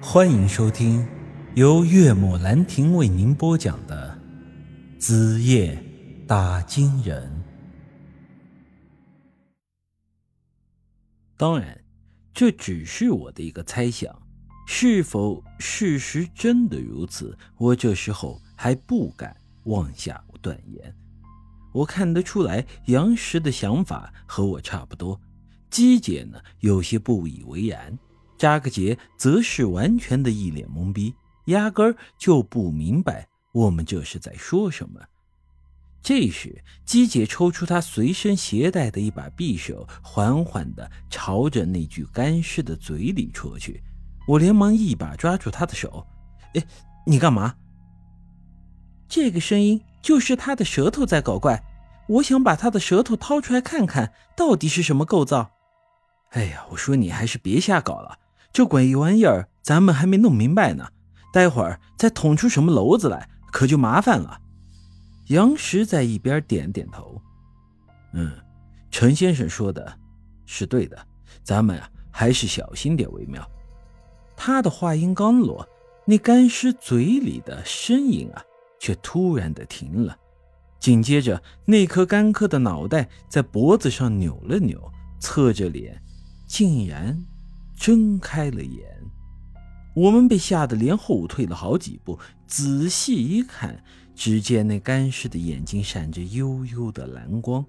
欢迎收听由岳母兰亭为您播讲的《子夜打金人》。当然，这只是我的一个猜想，是否事实真的如此，我这时候还不敢妄下断言。我看得出来，杨石的想法和我差不多，姬姐呢有些不以为然。扎个结则是完全的一脸懵逼，压根儿就不明白我们这是在说什么。这时，姬姐抽出她随身携带的一把匕首，缓缓地朝着那具干尸的嘴里戳去。我连忙一把抓住她的手：“哎，你干嘛？”这个声音就是他的舌头在搞怪。我想把他的舌头掏出来看看，到底是什么构造。哎呀，我说你还是别瞎搞了。这鬼玩意儿，咱们还没弄明白呢，待会儿再捅出什么篓子来，可就麻烦了。杨石在一边点点头，嗯，陈先生说的是对的，咱们啊还是小心点为妙。他的话音刚落，那干尸嘴里的声音啊，却突然的停了，紧接着那颗干涸的脑袋在脖子上扭了扭，侧着脸，竟然。睁开了眼，我们被吓得连后退了好几步。仔细一看，只见那干尸的眼睛闪着幽幽的蓝光，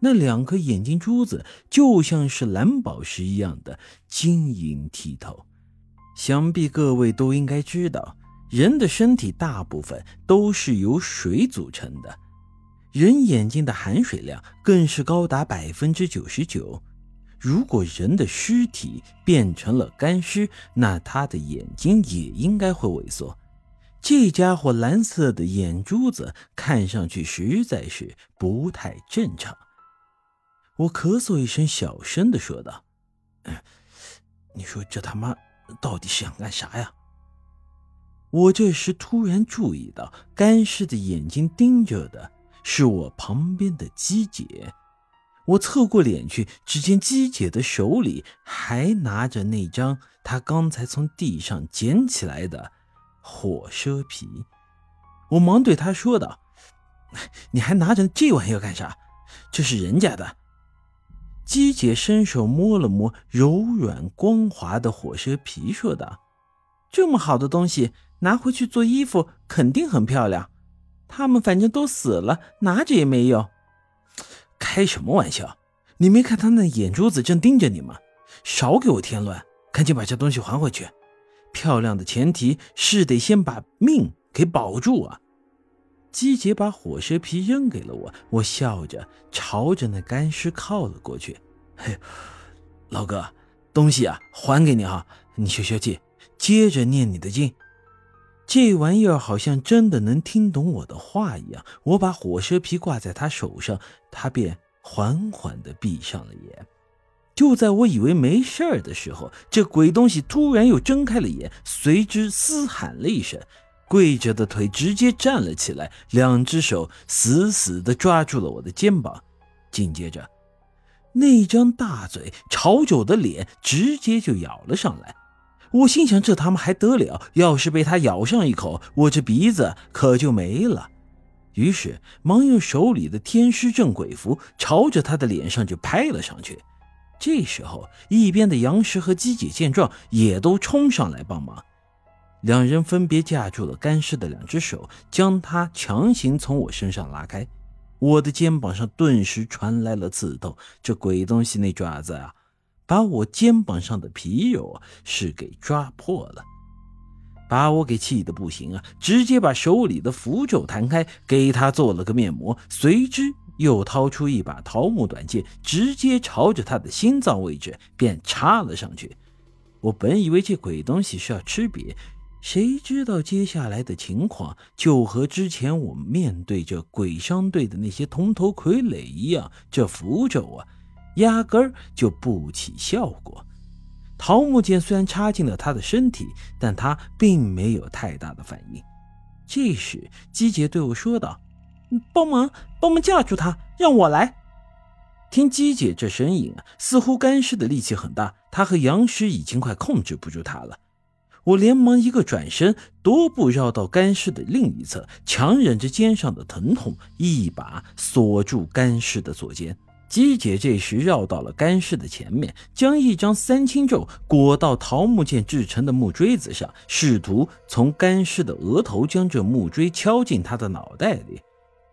那两颗眼睛珠子就像是蓝宝石一样的晶莹剔透。想必各位都应该知道，人的身体大部分都是由水组成的，人眼睛的含水量更是高达百分之九十九。如果人的尸体变成了干尸，那他的眼睛也应该会萎缩。这家伙蓝色的眼珠子看上去实在是不太正常。我咳嗽一声，小声的说道：“你说这他妈到底想干啥呀？”我这时突然注意到，干尸的眼睛盯着的是我旁边的姬姐。我侧过脸去，只见姬姐的手里还拿着那张她刚才从地上捡起来的火蛇皮。我忙对她说道：“你还拿着这玩意儿干啥？这是人家的。”姬姐伸手摸了摸柔软光滑的火蛇皮，说道：“这么好的东西拿回去做衣服，肯定很漂亮。他们反正都死了，拿着也没用。”开什么玩笑！你没看他那眼珠子正盯着你吗？少给我添乱！赶紧把这东西还回去。漂亮的前提是得先把命给保住啊！姬姐把火蛇皮扔给了我，我笑着朝着那干尸靠了过去。嘿，老哥，东西啊，还给你哈，你消消气，接着念你的经。这玩意儿好像真的能听懂我的话一样。我把火蛇皮挂在他手上，他便缓缓地闭上了眼。就在我以为没事儿的时候，这鬼东西突然又睁开了眼，随之嘶喊了一声，跪着的腿直接站了起来，两只手死死地抓住了我的肩膀。紧接着，那张大嘴朝着我的脸直接就咬了上来。我心想：这他妈还得了？要是被他咬上一口，我这鼻子可就没了。于是忙用手里的天师镇鬼符朝着他的脸上就拍了上去。这时候，一边的杨石和姬姐见状，也都冲上来帮忙。两人分别架住了干尸的两只手，将他强行从我身上拉开。我的肩膀上顿时传来了刺痛。这鬼东西那爪子啊！把我肩膀上的皮肉是给抓破了，把我给气得不行啊！直接把手里的符咒弹开，给他做了个面膜，随之又掏出一把桃木短剑，直接朝着他的心脏位置便插了上去。我本以为这鬼东西是要吃瘪，谁知道接下来的情况就和之前我们面对着鬼商队的那些铜头傀儡一样，这符咒啊！压根儿就不起效果。桃木剑虽然插进了他的身体，但他并没有太大的反应。这时，姬姐对我说道：“帮忙，帮忙架住他，让我来。”听姬姐这声音啊，似乎干尸的力气很大，他和杨师已经快控制不住他了。我连忙一个转身，踱步绕到干尸的另一侧，强忍着肩上的疼痛，一把锁住干尸的左肩。姬姐这时绕到了干尸的前面，将一张三清咒裹到桃木剑制成的木锥子上，试图从干尸的额头将这木锥敲进他的脑袋里。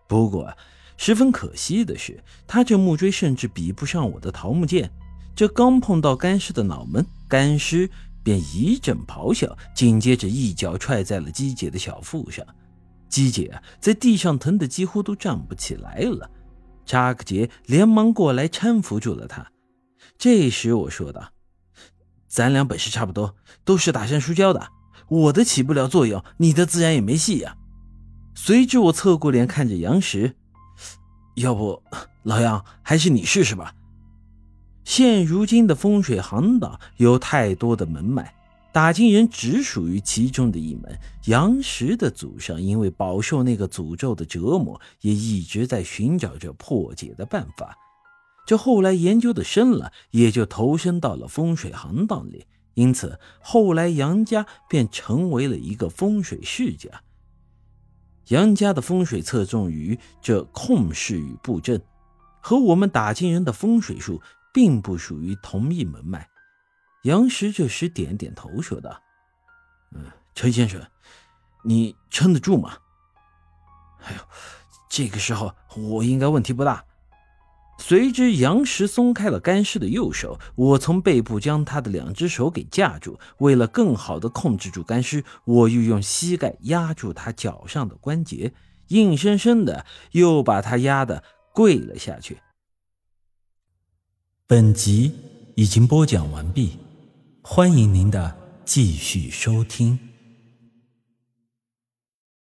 不过，十分可惜的是，他这木锥甚至比不上我的桃木剑。这刚碰到干尸的脑门，干尸便一阵咆哮，紧接着一脚踹在了姬姐的小腹上。姬姐，在地上疼得几乎都站不起来了。扎克杰连忙过来搀扶住了他。这时我说道：“咱俩本事差不多，都是打山书胶的，我的起不了作用，你的自然也没戏呀。”随之我侧过脸看着杨石：“要不，老杨还是你试试吧。现如今的风水行当有太多的门脉。”打金人只属于其中的一门。杨石的祖上因为饱受那个诅咒的折磨，也一直在寻找着破解的办法。这后来研究的深了，也就投身到了风水行当里。因此，后来杨家便成为了一个风水世家。杨家的风水侧重于这控势与布阵，和我们打金人的风水术并不属于同一门脉。杨石这时点点头，说道：“嗯，陈先生，你撑得住吗？”“哎呦，这个时候我应该问题不大。”随之，杨石松开了干尸的右手，我从背部将他的两只手给架住。为了更好的控制住干尸，我又用膝盖压住他脚上的关节，硬生生的又把他压得跪了下去。本集已经播讲完毕。欢迎您的继续收听。